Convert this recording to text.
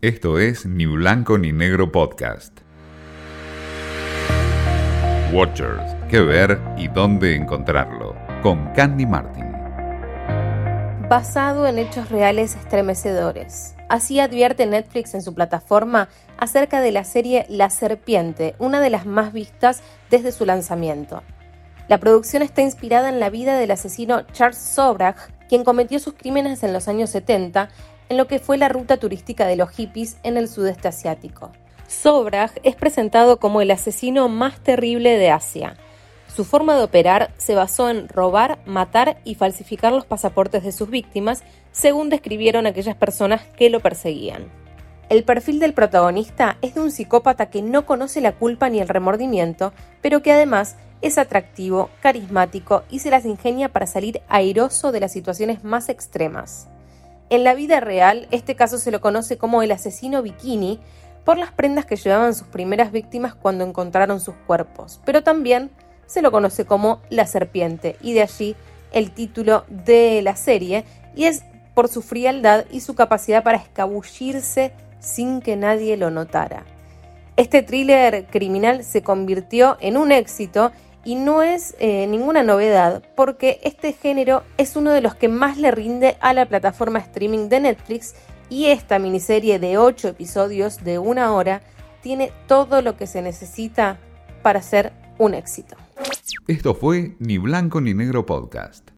Esto es Ni Blanco ni Negro Podcast. Watchers, qué ver y dónde encontrarlo, con Candy Martin. Basado en hechos reales estremecedores. Así advierte Netflix en su plataforma acerca de la serie La Serpiente, una de las más vistas desde su lanzamiento. La producción está inspirada en la vida del asesino Charles Sobrach, quien cometió sus crímenes en los años 70 en lo que fue la ruta turística de los hippies en el sudeste asiático. Sobrach es presentado como el asesino más terrible de Asia. Su forma de operar se basó en robar, matar y falsificar los pasaportes de sus víctimas, según describieron aquellas personas que lo perseguían. El perfil del protagonista es de un psicópata que no conoce la culpa ni el remordimiento, pero que además es atractivo, carismático y se las ingenia para salir airoso de las situaciones más extremas. En la vida real, este caso se lo conoce como el asesino bikini por las prendas que llevaban sus primeras víctimas cuando encontraron sus cuerpos, pero también se lo conoce como la serpiente y de allí el título de la serie y es por su frialdad y su capacidad para escabullirse sin que nadie lo notara. Este thriller criminal se convirtió en un éxito y no es eh, ninguna novedad porque este género es uno de los que más le rinde a la plataforma streaming de Netflix y esta miniserie de 8 episodios de una hora tiene todo lo que se necesita para ser un éxito. Esto fue Ni Blanco ni Negro Podcast.